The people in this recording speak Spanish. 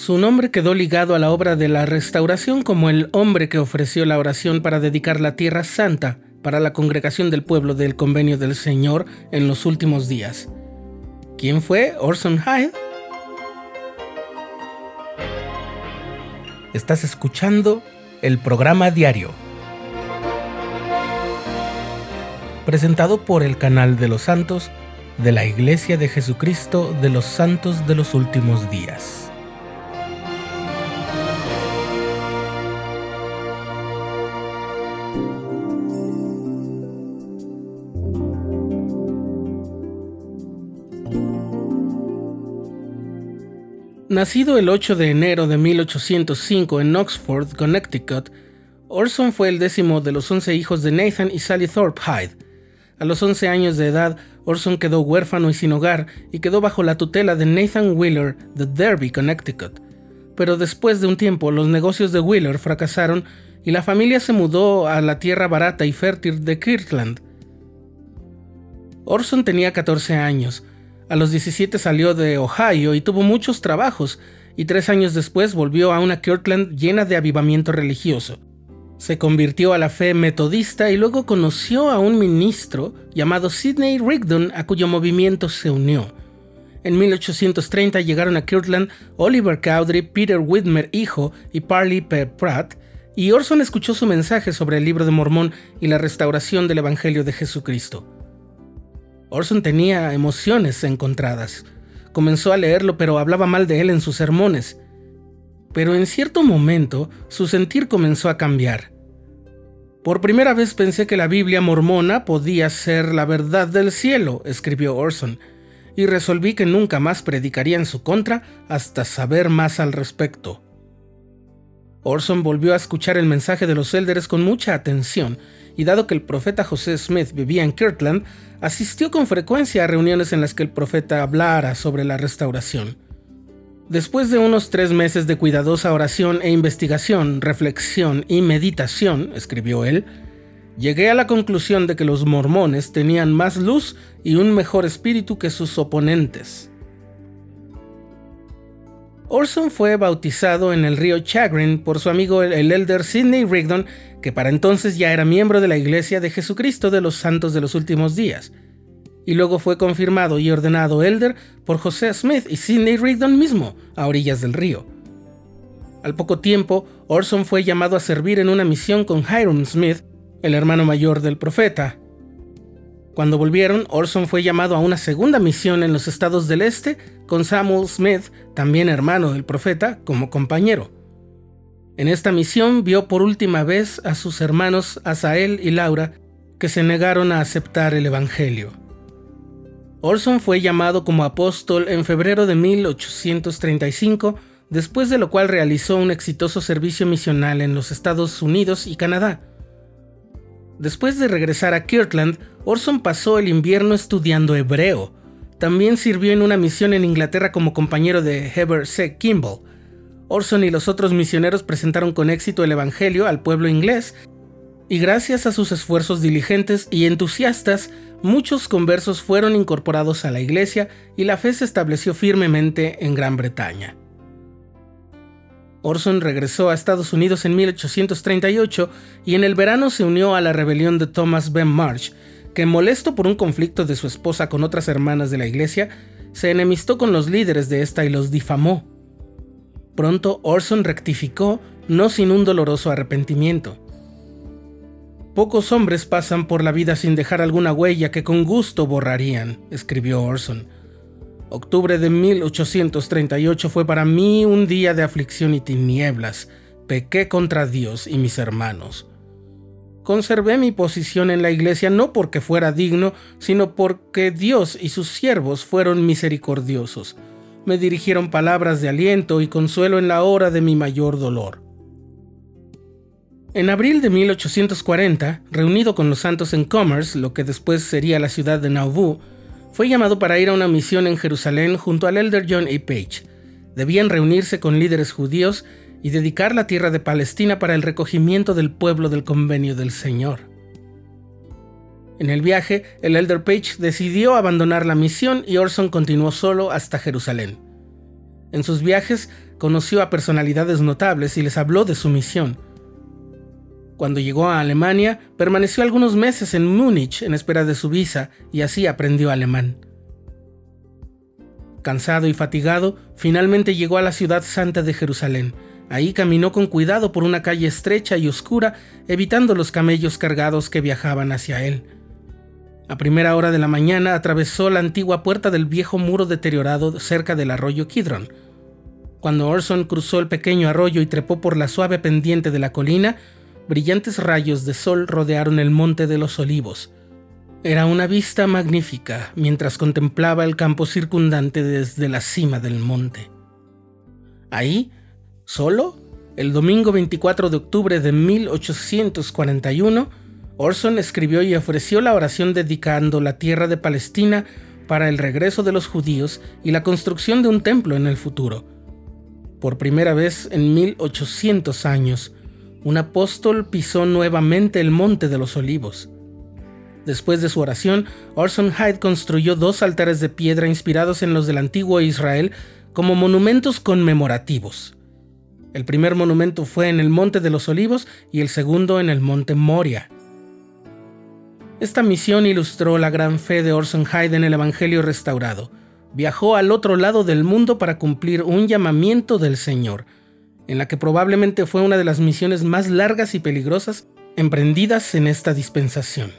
Su nombre quedó ligado a la obra de la restauración como el hombre que ofreció la oración para dedicar la tierra santa para la congregación del pueblo del convenio del Señor en los últimos días. ¿Quién fue Orson Hyde? Estás escuchando el programa diario, presentado por el canal de los santos de la Iglesia de Jesucristo de los Santos de los Últimos Días. Nacido el 8 de enero de 1805 en Oxford, Connecticut, Orson fue el décimo de los 11 hijos de Nathan y Sally Thorpe Hyde. A los 11 años de edad, Orson quedó huérfano y sin hogar y quedó bajo la tutela de Nathan Wheeler de Derby, Connecticut. Pero después de un tiempo, los negocios de Wheeler fracasaron y la familia se mudó a la tierra barata y fértil de Kirtland. Orson tenía 14 años a los 17 salió de Ohio y tuvo muchos trabajos, y tres años después volvió a una Kirtland llena de avivamiento religioso. Se convirtió a la fe metodista y luego conoció a un ministro llamado Sidney Rigdon a cuyo movimiento se unió. En 1830 llegaron a Kirtland Oliver Cowdery, Peter Whitmer hijo y Parley P. Pratt, y Orson escuchó su mensaje sobre el libro de Mormón y la restauración del Evangelio de Jesucristo. Orson tenía emociones encontradas. Comenzó a leerlo, pero hablaba mal de él en sus sermones. Pero en cierto momento su sentir comenzó a cambiar. Por primera vez pensé que la Biblia mormona podía ser la verdad del cielo, escribió Orson, y resolví que nunca más predicaría en su contra hasta saber más al respecto. Orson volvió a escuchar el mensaje de los élderes con mucha atención, y dado que el profeta José Smith vivía en Kirtland, asistió con frecuencia a reuniones en las que el profeta hablara sobre la restauración. Después de unos tres meses de cuidadosa oración e investigación, reflexión y meditación, escribió él, llegué a la conclusión de que los mormones tenían más luz y un mejor espíritu que sus oponentes. Orson fue bautizado en el río Chagrin por su amigo el elder Sidney Rigdon, que para entonces ya era miembro de la Iglesia de Jesucristo de los Santos de los Últimos Días. Y luego fue confirmado y ordenado elder por José Smith y Sidney Rigdon mismo, a orillas del río. Al poco tiempo, Orson fue llamado a servir en una misión con Hiram Smith, el hermano mayor del profeta, cuando volvieron, Orson fue llamado a una segunda misión en los estados del este, con Samuel Smith, también hermano del profeta, como compañero. En esta misión vio por última vez a sus hermanos Asael y Laura, que se negaron a aceptar el Evangelio. Orson fue llamado como apóstol en febrero de 1835, después de lo cual realizó un exitoso servicio misional en los Estados Unidos y Canadá. Después de regresar a Kirtland, Orson pasó el invierno estudiando hebreo. También sirvió en una misión en Inglaterra como compañero de Heber C. Kimball. Orson y los otros misioneros presentaron con éxito el Evangelio al pueblo inglés, y gracias a sus esfuerzos diligentes y entusiastas, muchos conversos fueron incorporados a la iglesia y la fe se estableció firmemente en Gran Bretaña. Orson regresó a Estados Unidos en 1838 y en el verano se unió a la rebelión de Thomas Ben March, que molesto por un conflicto de su esposa con otras hermanas de la iglesia, se enemistó con los líderes de esta y los difamó. Pronto Orson rectificó, no sin un doloroso arrepentimiento. Pocos hombres pasan por la vida sin dejar alguna huella que con gusto borrarían, escribió Orson. Octubre de 1838 fue para mí un día de aflicción y tinieblas. Pequé contra Dios y mis hermanos. Conservé mi posición en la iglesia no porque fuera digno, sino porque Dios y sus siervos fueron misericordiosos. Me dirigieron palabras de aliento y consuelo en la hora de mi mayor dolor. En abril de 1840, reunido con los santos en Commerce, lo que después sería la ciudad de Nauvoo, fue llamado para ir a una misión en Jerusalén junto al elder John A. Page. Debían reunirse con líderes judíos y dedicar la tierra de Palestina para el recogimiento del pueblo del convenio del Señor. En el viaje, el elder Page decidió abandonar la misión y Orson continuó solo hasta Jerusalén. En sus viajes conoció a personalidades notables y les habló de su misión. Cuando llegó a Alemania, permaneció algunos meses en Múnich en espera de su visa y así aprendió alemán. Cansado y fatigado, finalmente llegó a la ciudad santa de Jerusalén. Ahí caminó con cuidado por una calle estrecha y oscura, evitando los camellos cargados que viajaban hacia él. A primera hora de la mañana atravesó la antigua puerta del viejo muro deteriorado cerca del arroyo Kidron. Cuando Orson cruzó el pequeño arroyo y trepó por la suave pendiente de la colina, brillantes rayos de sol rodearon el monte de los olivos. Era una vista magnífica mientras contemplaba el campo circundante desde la cima del monte. Ahí, solo, el domingo 24 de octubre de 1841, Orson escribió y ofreció la oración dedicando la tierra de Palestina para el regreso de los judíos y la construcción de un templo en el futuro. Por primera vez en 1800 años, un apóstol pisó nuevamente el monte de los olivos. Después de su oración, Orson Hyde construyó dos altares de piedra inspirados en los del antiguo Israel como monumentos conmemorativos. El primer monumento fue en el Monte de los Olivos y el segundo en el Monte Moria. Esta misión ilustró la gran fe de Orson Hyde en el Evangelio restaurado. Viajó al otro lado del mundo para cumplir un llamamiento del Señor en la que probablemente fue una de las misiones más largas y peligrosas emprendidas en esta dispensación.